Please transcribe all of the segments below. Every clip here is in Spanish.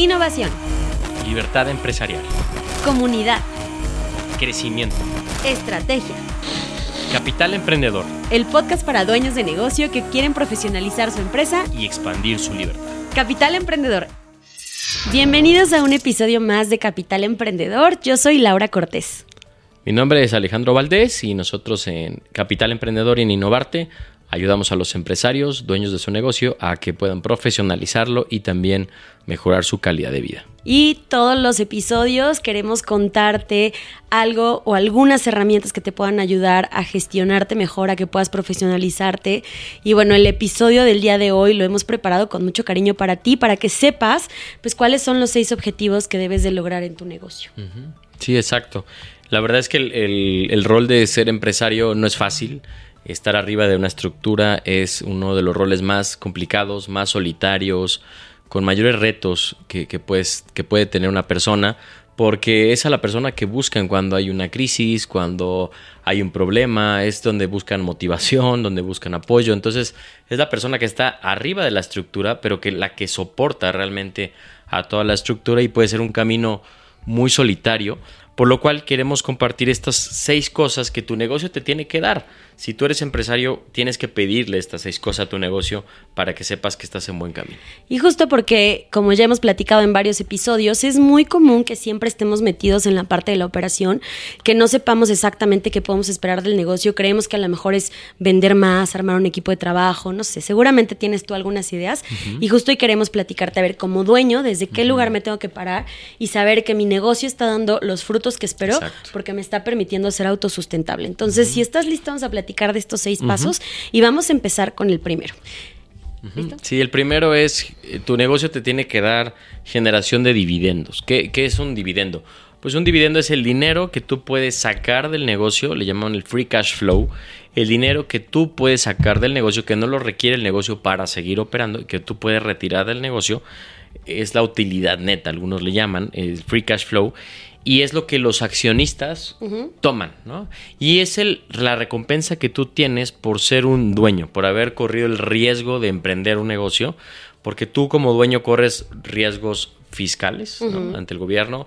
Innovación. Libertad empresarial. Comunidad. Crecimiento. Estrategia. Capital Emprendedor. El podcast para dueños de negocio que quieren profesionalizar su empresa y expandir su libertad. Capital Emprendedor. Bienvenidos a un episodio más de Capital Emprendedor. Yo soy Laura Cortés. Mi nombre es Alejandro Valdés y nosotros en Capital Emprendedor y en Innovarte ayudamos a los empresarios, dueños de su negocio, a que puedan profesionalizarlo y también mejorar su calidad de vida. Y todos los episodios queremos contarte algo o algunas herramientas que te puedan ayudar a gestionarte mejor, a que puedas profesionalizarte. Y bueno, el episodio del día de hoy lo hemos preparado con mucho cariño para ti, para que sepas pues cuáles son los seis objetivos que debes de lograr en tu negocio. Sí, exacto. La verdad es que el, rol de ser empresario no es fácil. Estar arriba de una estructura es uno de los roles más complicados, más solitarios, con mayores retos que, que, que puede tener una persona, porque es a la persona que buscan cuando hay una crisis, cuando hay un problema, es donde buscan motivación, donde buscan apoyo. Entonces es la persona que está arriba de la estructura, pero que la que soporta realmente a toda la estructura y puede ser un camino muy solitario por lo cual queremos compartir estas seis cosas que tu negocio te tiene que dar. Si tú eres empresario, tienes que pedirle estas seis cosas a tu negocio para que sepas que estás en buen camino. Y justo porque, como ya hemos platicado en varios episodios, es muy común que siempre estemos metidos en la parte de la operación, que no sepamos exactamente qué podemos esperar del negocio. Creemos que a lo mejor es vender más, armar un equipo de trabajo, no sé. Seguramente tienes tú algunas ideas. Y justo hoy queremos platicarte, a ver, como dueño, desde qué lugar me tengo que parar y saber que mi negocio está dando los frutos que espero porque me está permitiendo ser autosustentable. Entonces, si estás listo, vamos a platicar de estos seis pasos y vamos a empezar con el primero. Sí, el primero es, eh, tu negocio te tiene que dar generación de dividendos. ¿Qué, ¿Qué, es un dividendo? Pues un dividendo es el dinero que tú puedes sacar del negocio, le llaman el free cash flow, el dinero que tú puedes sacar del negocio, que no lo requiere el negocio para seguir operando, que tú puedes retirar del negocio, es la utilidad neta, algunos le llaman, el free cash flow, y es lo que los accionistas toman, ¿no? Y es el, la recompensa que tú tienes por ser un dueño, por haber corrido el riesgo de emprender un negocio, porque tú como dueño corres riesgos fiscales ante el gobierno,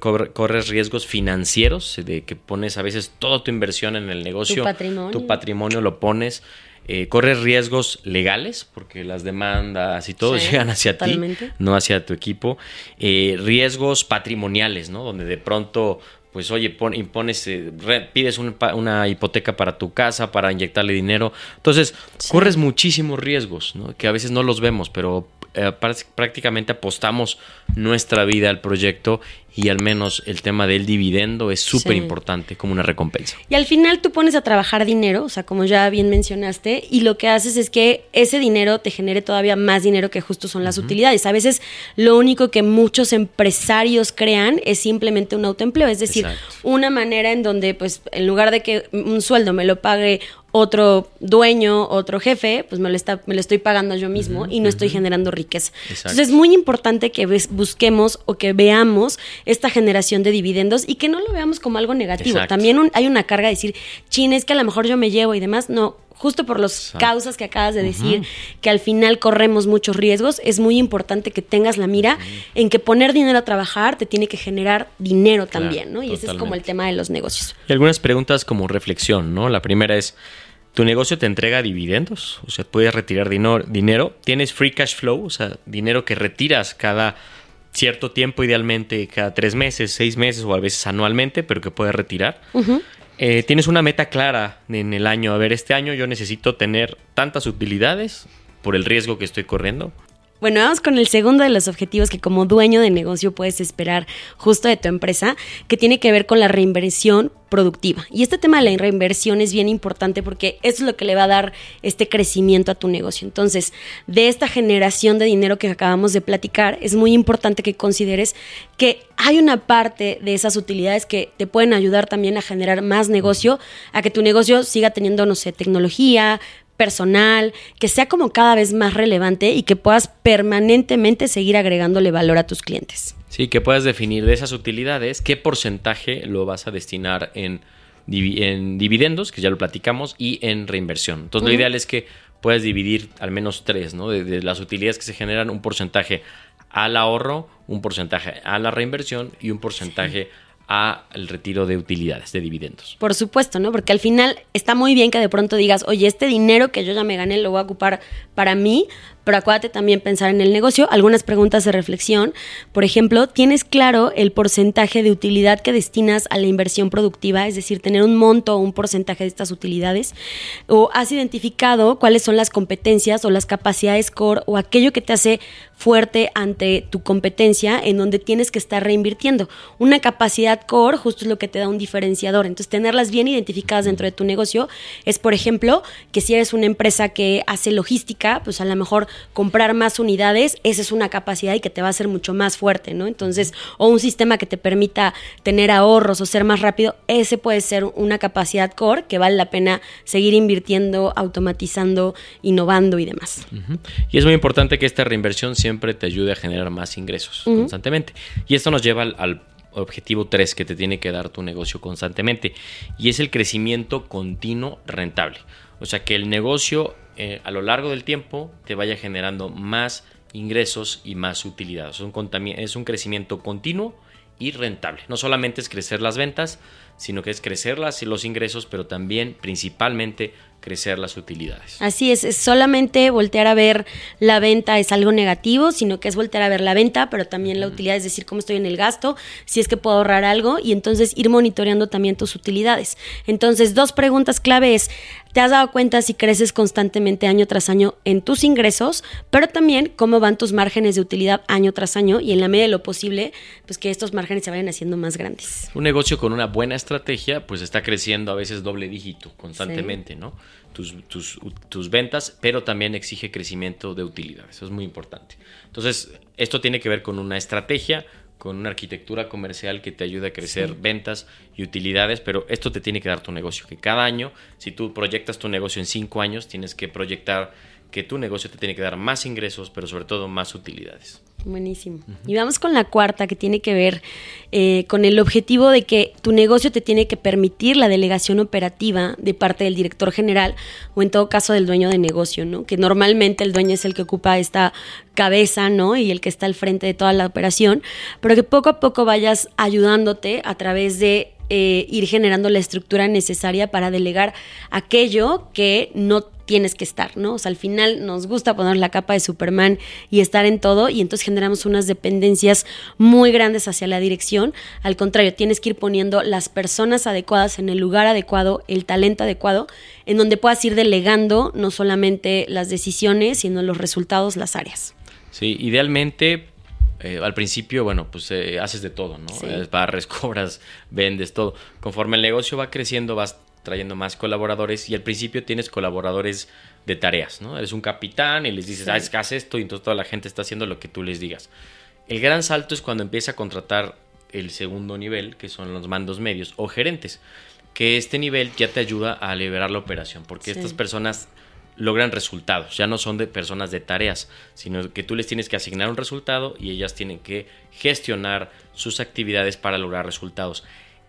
corres, riesgos financieros, de que pones a veces toda tu inversión en el negocio, tu patrimonio lo pones eh, corres riesgos legales, porque las demandas y todo llegan hacia ti, no hacia tu equipo. Eh, riesgos patrimoniales, ¿no? Donde de pronto, pues oye, impones, eh, pides una hipoteca para tu casa, para inyectarle dinero. Entonces, corres muchísimos riesgos, ¿no? Que a veces no los vemos, pero eh, prácticamente apostamos nuestra vida al proyecto y al menos el tema del dividendo es súper importante como una recompensa. Y al final tú pones a trabajar dinero, o sea, como ya bien mencionaste, y lo que haces es que ese dinero te genere todavía más dinero que justo son las utilidades. A veces lo único que muchos empresarios crean es simplemente un autoempleo, es decir, una manera en donde pues en lugar de que un sueldo me lo pague otro dueño, otro jefe, pues me lo, está, me lo estoy pagando yo mismo y no estoy generando riqueza. Entonces es muy importante que busquemos o que veamos esta generación de dividendos y que no lo veamos como algo negativo. También hay una carga de decir, chin, es que a lo mejor yo me llevo y demás. No, justo por las causas que acabas de decir, que al final corremos muchos riesgos, es muy importante que tengas la mira en que poner dinero a trabajar te tiene que generar dinero también, ¿no? Y ese es como el tema de los negocios. Y algunas preguntas como reflexión, ¿no? La primera es, tu negocio te entrega dividendos, o sea, puedes retirar dinero, tienes free cash flow, o sea, dinero que retiras cada cierto tiempo, idealmente cada tres meses, seis meses o a veces anualmente, pero que puedes retirar. Eh, tienes una meta clara en el año, a ver, este año yo necesito tener tantas utilidades por el riesgo que estoy corriendo. Bueno, vamos con el segundo de los objetivos que como dueño de negocio puedes esperar justo de tu empresa, que tiene que ver con la reinversión productiva. Y este tema de la reinversión es bien importante porque eso es lo que le va a dar este crecimiento a tu negocio. Entonces, de esta generación de dinero que acabamos de platicar, es muy importante que consideres que hay una parte de esas utilidades que te pueden ayudar también a generar más negocio, a que tu negocio siga teniendo, no sé, tecnología, personal, que sea como cada vez más relevante y que puedas permanentemente seguir agregándole valor a tus clientes. Sí, que puedas definir de esas utilidades qué porcentaje lo vas a destinar en, dividendos, que ya lo platicamos, y en reinversión. Entonces, lo ideal es que puedas dividir al menos tres, ¿no? De, las utilidades que se generan, un porcentaje al ahorro, un porcentaje a la reinversión y un porcentaje al retiro de utilidades, de dividendos. Por supuesto, ¿no? Porque al final está muy bien que de pronto digas, oye, este dinero que yo ya me gané lo voy a ocupar para mí, pero acuérdate también pensar en el negocio. Algunas preguntas de reflexión. Por ejemplo, ¿tienes claro el porcentaje de utilidad que destinas a la inversión productiva? Es decir, tener un monto o un porcentaje de estas utilidades. ¿O has identificado cuáles son las competencias o las capacidades core o aquello que te hace fuerte ante tu competencia en donde tienes que estar reinvirtiendo? Una capacidad core justo es lo que te da un diferenciador. Entonces, tenerlas bien identificadas dentro de tu negocio es, por ejemplo, que si eres una empresa que hace logística, pues a lo mejor comprar más unidades, esa es una capacidad y que te va a hacer mucho más fuerte, ¿no? Entonces, o un sistema que te permita tener ahorros o ser más rápido, ese puede ser una capacidad core que vale la pena seguir invirtiendo, automatizando, innovando y demás. Y es muy importante que esta reinversión siempre te ayude a generar más ingresos constantemente. Y esto nos lleva al, objetivo 3 que te tiene que dar tu negocio constantemente y es el crecimiento continuo rentable. O sea, que el negocio eh, a lo largo del tiempo te vaya generando más ingresos y más utilidad. Es un, crecimiento continuo y rentable. No solamente es crecer las ventas, sino que es crecer las, los ingresos, pero también principalmente crecer las utilidades. Así es, es solamente voltear a ver la venta es algo negativo, sino que es voltear a ver la venta, pero también la utilidad, es decir, cómo estoy en el gasto, si es que puedo ahorrar algo y entonces ir monitoreando también tus utilidades. Entonces, dos preguntas clave es, ¿te has dado cuenta si creces constantemente año tras año en tus ingresos, pero también cómo van tus márgenes de utilidad año tras año y en la medida de lo posible, pues que estos márgenes se vayan haciendo más grandes? Un negocio con una buena estrategia, pues está creciendo a veces doble dígito constantemente, ¿no? Tus, ventas, pero también exige crecimiento de utilidades. Eso es muy importante. Entonces, esto tiene que ver con una estrategia, con una arquitectura comercial que te ayude a crecer ventas y utilidades, pero esto te tiene que dar tu negocio, que cada año, si tú proyectas tu negocio en cinco años, tienes que proyectar que tu negocio te tiene que dar más ingresos, pero sobre todo más utilidades. Buenísimo. Y vamos con la cuarta, que tiene que ver eh, con el objetivo de que tu negocio te tiene que permitir la delegación operativa de parte del director general o en todo caso del dueño de negocio, ¿no? Que normalmente el dueño es el que ocupa esta cabeza, ¿no? Y el que está al frente de toda la operación, pero que poco a poco vayas ayudándote a través de eh, ir generando la estructura necesaria para delegar aquello que no tienes que estar, ¿no? O sea, al final nos gusta poner la capa de Superman y estar en todo y entonces generamos unas dependencias muy grandes hacia la dirección. Al contrario, tienes que ir poniendo las personas adecuadas en el lugar adecuado, el talento adecuado, en donde puedas ir delegando no solamente las decisiones, sino los resultados, las áreas. Sí, idealmente eh, al principio, bueno, pues eh, haces de todo, ¿no? Eh, barres, cobras, vendes, todo. Conforme el negocio va creciendo, vas trayendo más colaboradores y al principio tienes colaboradores de tareas, ¿no? Eres un capitán y les dices, ah, es que haz esto y entonces toda la gente está haciendo lo que tú les digas. El gran salto es cuando empieza a contratar el segundo nivel, que son los mandos medios o gerentes, que este nivel ya te ayuda a liberar la operación, porque estas personas logran resultados. Ya no son de personas de tareas, sino que tú les tienes que asignar un resultado y ellas tienen que gestionar sus actividades para lograr resultados.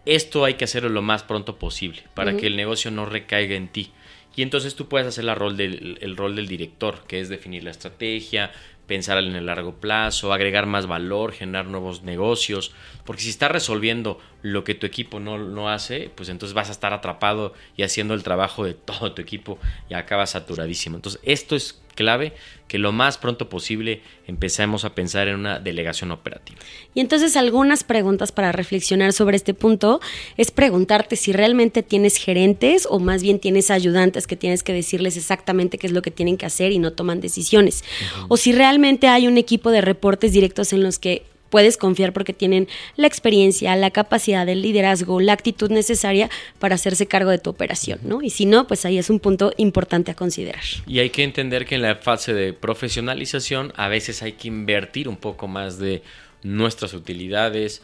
Esto hay que hacerlo lo más pronto posible para que el negocio no recaiga en ti. Y entonces tú puedes hacer la rol del, el rol del director, que es definir la estrategia, pensar en el largo plazo, agregar más valor, generar nuevos negocios, porque si estás resolviendo lo que tu equipo no, no, hace, pues entonces vas a estar atrapado y haciendo el trabajo de todo tu equipo y acabas saturadísimo. Entonces esto es clave que lo más pronto posible empecemos a pensar en una delegación operativa. Y entonces algunas preguntas para reflexionar sobre este punto es preguntarte si realmente tienes gerentes o más bien tienes ayudantes que tienes que decirles exactamente qué es lo que tienen que hacer y no toman decisiones. O si realmente hay un equipo de reportes directos en los que puedes confiar porque tienen la experiencia, la capacidad, el liderazgo, la actitud necesaria para hacerse cargo de tu operación, ¿no? Y si no, pues ahí es un punto importante a considerar. Y hay que entender que en la fase de profesionalización a veces hay que invertir un poco más de nuestras utilidades,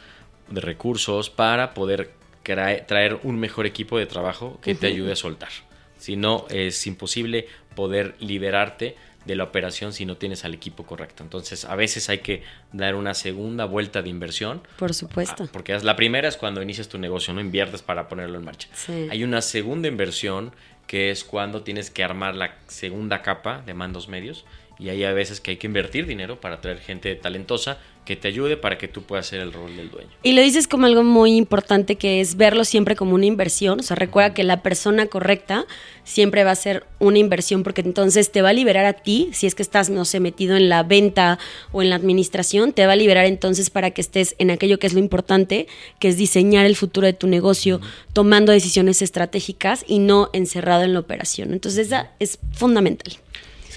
de recursos para poder traer un mejor equipo de trabajo que te ayude a soltar. Si no, es imposible poder liberarte de la operación si no tienes al equipo correcto. Entonces, a veces hay que dar una segunda vuelta de inversión. Por supuesto. Ah, porque la primera es cuando inicias tu negocio, no inviertes para ponerlo en marcha. Hay una segunda inversión que es cuando tienes que armar la segunda capa de mandos medios y hay a veces que hay que invertir dinero para traer gente talentosa que te ayude para que tú puedas ser el rol del dueño. Y lo dices como algo muy importante que es verlo siempre como una inversión. O sea, recuerda que la persona correcta siempre va a ser una inversión porque entonces te va a liberar a ti, si es que estás, no sé, metido en la venta o en la administración, te va a liberar entonces para que estés en aquello que es lo importante, que es diseñar el futuro de tu negocio, tomando decisiones estratégicas y no encerrado en la operación. Entonces, esa es fundamental.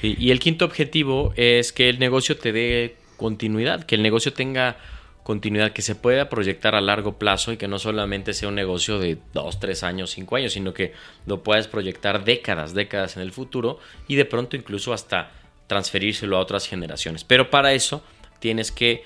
Sí, y el quinto objetivo es que el negocio te dé continuidad, que el negocio tenga continuidad, que se pueda proyectar a largo plazo y que no solamente sea un negocio de dos, tres años, cinco años, sino que lo puedas proyectar décadas, décadas en el futuro y de pronto incluso hasta transferírselo a otras generaciones. Pero para eso tienes que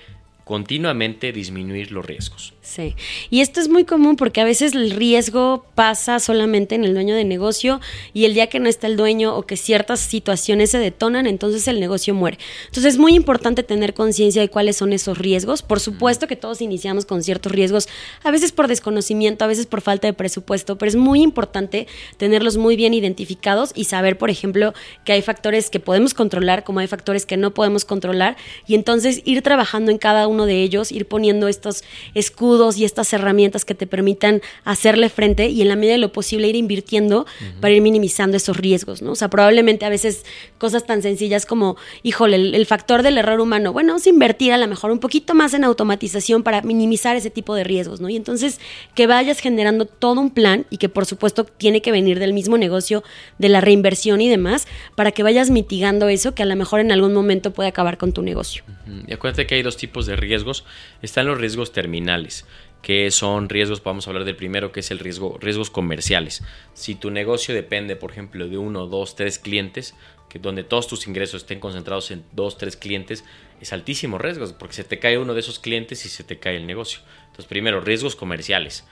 continuamente disminuir los riesgos. Sí, y esto es muy común porque a veces el riesgo pasa solamente en el dueño de negocio y el día que no está el dueño o que ciertas situaciones se detonan, entonces el negocio muere. Entonces es muy importante tener conciencia de cuáles son esos riesgos. Por supuesto que todos iniciamos con ciertos riesgos, a veces por desconocimiento, a veces por falta de presupuesto, pero es muy importante tenerlos muy bien identificados y saber, por ejemplo, que hay factores que podemos controlar, como hay factores que no podemos controlar, y entonces ir trabajando en cada uno de ellos, ir poniendo estos escudos y estas herramientas que te permitan hacerle frente y en la medida de lo posible ir invirtiendo para ir minimizando esos riesgos, ¿no? O sea, probablemente a veces cosas tan sencillas como, híjole, el, factor del error humano, bueno, es invertir a lo mejor un poquito más en automatización para minimizar ese tipo de riesgos, ¿no? Y entonces que vayas generando todo un plan y que por supuesto tiene que venir del mismo negocio, de la reinversión y demás, para que vayas mitigando eso que a lo mejor en algún momento puede acabar con tu negocio. Y acuérdate que hay dos tipos de riesgos. Están los riesgos terminales que son riesgos, vamos a hablar del primero, que es el riesgo, riesgos comerciales. Si tu negocio depende, por ejemplo, de uno, dos, tres clientes, que donde todos tus ingresos estén concentrados en dos, tres clientes, es altísimo riesgo, porque se te cae uno de esos clientes y se te cae el negocio. Entonces, primero, riesgos comerciales.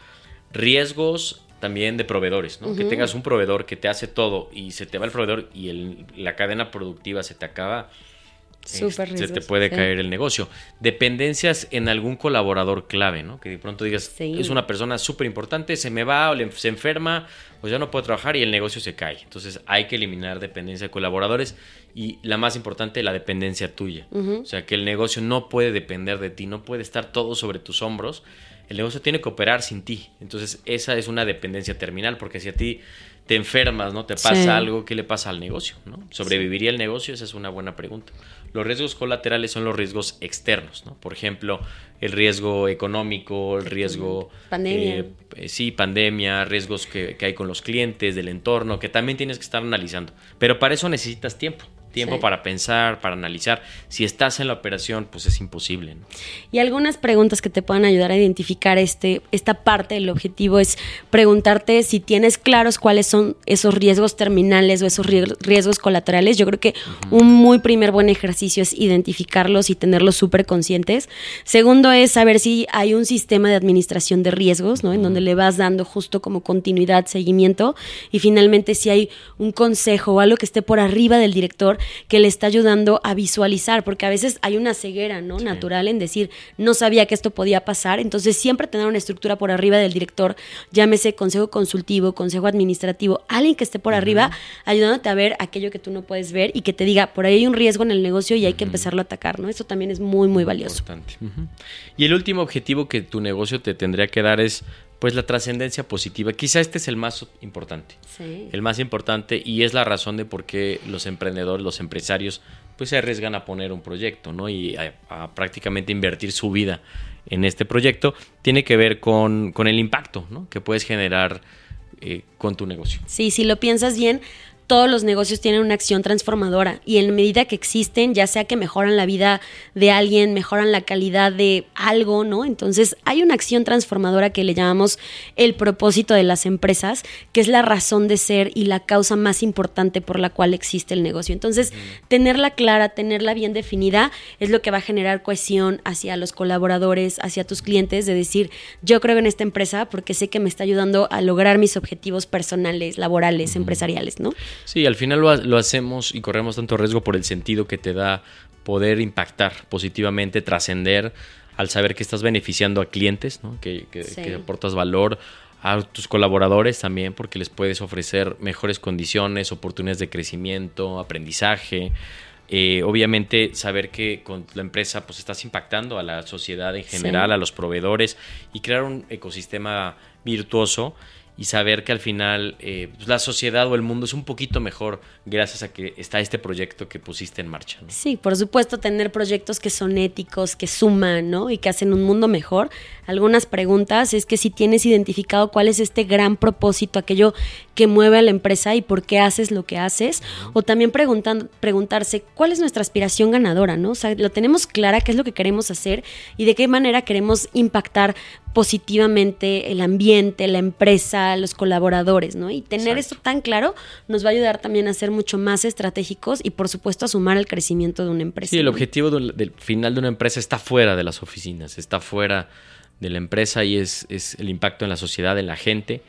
Riesgos también de proveedores, ¿no? Que tengas un proveedor que te hace todo y se te va el proveedor y la cadena productiva se te acaba se te puede caer el negocio. Dependencias en algún colaborador clave, ¿no? Que de pronto digas, es una persona súper importante, se me va o se enferma o ya no puedo trabajar y el negocio se cae. Entonces hay que eliminar dependencia de colaboradores y la más importante, la dependencia tuya. O sea, que el negocio no puede depender de ti, no puede estar todo sobre tus hombros. El negocio tiene que operar sin ti. Entonces esa es una dependencia terminal porque si a ti te enfermas, ¿no? Te pasa algo, ¿qué le pasa al negocio? ¿no? ¿Sobreviviría el negocio? Esa es una buena pregunta. Los riesgos colaterales son los riesgos externos, ¿no? Por ejemplo, el riesgo económico, el riesgo... Pandemia. Eh, eh, sí, pandemia, riesgos que, que hay con los clientes, del entorno, que también tienes que estar analizando. Pero para eso necesitas tiempo tiempo para pensar, para analizar. Si estás en la operación, pues es imposible. Y algunas preguntas que te puedan ayudar a identificar este, esta parte del objetivo es preguntarte si tienes claros cuáles son esos riesgos terminales o esos riesgos colaterales. Yo creo que un muy primer buen ejercicio es identificarlos y tenerlos súper conscientes. Segundo es saber si hay un sistema de administración de riesgos, ¿no? En donde le vas dando justo como continuidad, seguimiento. Y finalmente si hay un consejo o algo que esté por arriba del director que le está ayudando a visualizar, porque a veces hay una ceguera, ¿no? Natural en decir, no sabía que esto podía pasar, entonces siempre tener una estructura por arriba del director, llámese consejo consultivo, consejo administrativo, alguien que esté por arriba, ayudándote a ver aquello que tú no puedes ver y que te diga, por ahí hay un riesgo en el negocio y hay que empezarlo a atacar, ¿no? Eso también es muy, muy valioso. Y el último objetivo que tu negocio te tendría que dar es pues la trascendencia positiva. Quizá este es el más importante. El más importante y es la razón de por qué los emprendedores, los empresarios, pues se arriesgan a poner un proyecto, ¿no? Y a, prácticamente invertir su vida en este proyecto. Tiene que ver con, con el impacto, ¿no? Que puedes generar eh, con tu negocio. Sí, si lo piensas bien, todos los negocios tienen una acción transformadora y en medida que existen, ya sea que mejoran la vida de alguien, mejoran la calidad de algo, ¿no? Entonces hay una acción transformadora que le llamamos el propósito de las empresas, que es la razón de ser y la causa más importante por la cual existe el negocio. Entonces, tenerla clara, tenerla bien definida, es lo que va a generar cohesión hacia los colaboradores, hacia tus clientes, de decir, yo creo en esta empresa porque sé que me está ayudando a lograr mis objetivos personales, laborales, empresariales, ¿no? Sí, al final lo, hacemos y corremos tanto riesgo por el sentido que te da poder impactar positivamente, trascender al saber que estás beneficiando a clientes, ¿no? que, aportas valor a tus colaboradores también porque les puedes ofrecer mejores condiciones, oportunidades de crecimiento, aprendizaje, Eh, obviamente saber que con la empresa pues estás impactando a la sociedad en general, a los proveedores y crear un ecosistema virtuoso y saber que al final eh, pues, la sociedad o el mundo es un poquito mejor gracias a que está este proyecto que pusiste en marcha. Sí, por supuesto, tener proyectos que son éticos, que suman, ¿no? Y que hacen un mundo mejor. Algunas preguntas es que si tienes identificado cuál es este gran propósito, aquello que mueve a la empresa y por qué haces lo que haces, o también preguntarse cuál es nuestra aspiración ganadora, ¿no? O sea, lo tenemos clara, qué es lo que queremos hacer y de qué manera queremos impactar positivamente el ambiente, la empresa, los colaboradores, ¿no? Y tener esto tan claro nos va a ayudar también a ser mucho más estratégicos y por supuesto a sumar al crecimiento de una empresa. Sí, el objetivo del, final de una empresa está fuera de las oficinas, está fuera de la empresa y es, es el impacto en la sociedad, en la gente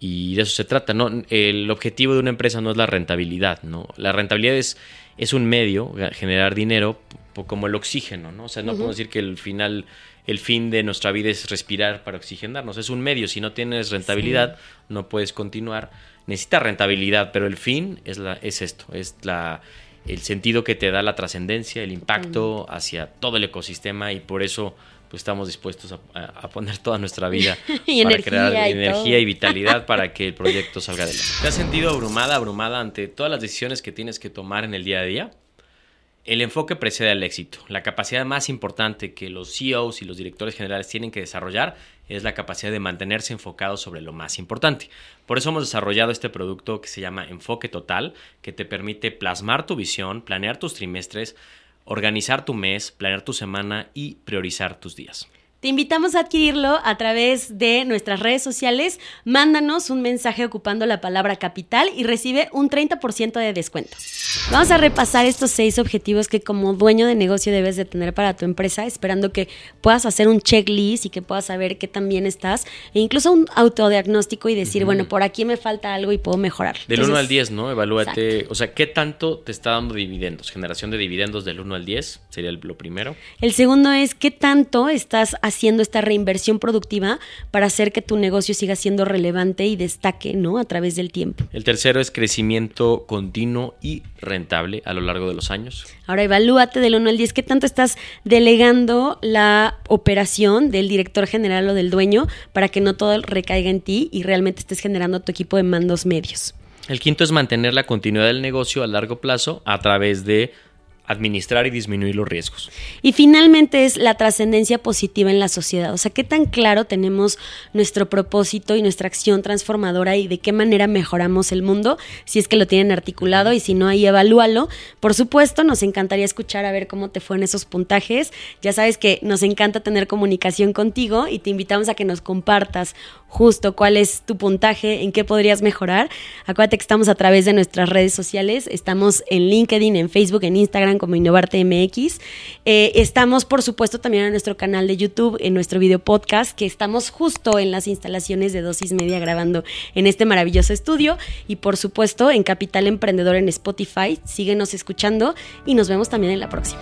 y de eso se trata, ¿no? El objetivo de una empresa no es la rentabilidad, ¿no? La rentabilidad es, es un medio, generar dinero, como el oxígeno, ¿no? O sea, no podemos decir que el final el fin de nuestra vida es respirar para oxigenarnos. Es un medio. Si no tienes rentabilidad, no puedes continuar. Necesitas rentabilidad, pero el fin es, la, es esto, es la, el sentido que te da la trascendencia, el impacto hacia todo el ecosistema y por eso pues estamos dispuestos a, poner toda nuestra vida para crear energía y vitalidad para que el proyecto salga adelante. ¿Te has sentido abrumada, abrumada ante todas las decisiones que tienes que tomar en el día a día? El enfoque precede al éxito. La capacidad más importante que los CEOs y los directores generales tienen que desarrollar es la capacidad de mantenerse enfocados sobre lo más importante. Por eso hemos desarrollado este producto que se llama Enfoque Total, que te permite plasmar tu visión, planear tus trimestres, organizar tu mes, planear tu semana y priorizar tus días. Te invitamos a adquirirlo a través de nuestras redes sociales. Mándanos un mensaje ocupando la palabra capital y recibe un 30% de descuento. Vamos a repasar estos seis objetivos que como dueño de negocio debes de tener para tu empresa, esperando que puedas hacer un checklist y que puedas saber qué tan bien estás, e incluso un autodiagnóstico y decir, bueno, por aquí me falta algo y puedo mejorar. Del 1 al 10, ¿no? Evalúate, o sea, ¿qué tanto te está dando dividendos? Generación de dividendos del 1 al 10 sería lo primero. El segundo es, ¿qué tanto estás haciendo esta reinversión productiva para hacer que tu negocio siga siendo relevante y destaque, ¿no? A través del tiempo. El tercero es crecimiento continuo y rentable a lo largo de los años. Ahora evalúate del 1 al 10 qué tanto estás delegando la operación del director general o del dueño para que no todo recaiga en ti y realmente estés generando tu equipo de mandos medios. El quinto es mantener la continuidad del negocio a largo plazo a través de administrar y disminuir los riesgos. Y finalmente es la trascendencia positiva en la sociedad. O sea, qué tan claro tenemos nuestro propósito y nuestra acción transformadora y de qué manera mejoramos el mundo, si es que lo tienen articulado y si no, ahí evalúalo. Por supuesto, nos encantaría escuchar a ver cómo te fue en esos puntajes. Ya sabes que nos encanta tener comunicación contigo y te invitamos a que nos compartas justo cuál es tu puntaje, en qué podrías mejorar. Acuérdate que estamos a través de nuestras redes sociales, estamos en LinkedIn, en Facebook, en Instagram como Innovarte MX. Eh, estamos, por supuesto, también en nuestro canal de YouTube, en nuestro video podcast, que estamos justo en las instalaciones de Dosis Media grabando en este maravilloso estudio. Y por supuesto, en Capital Emprendedor en Spotify. Síguenos escuchando y nos vemos también en la próxima.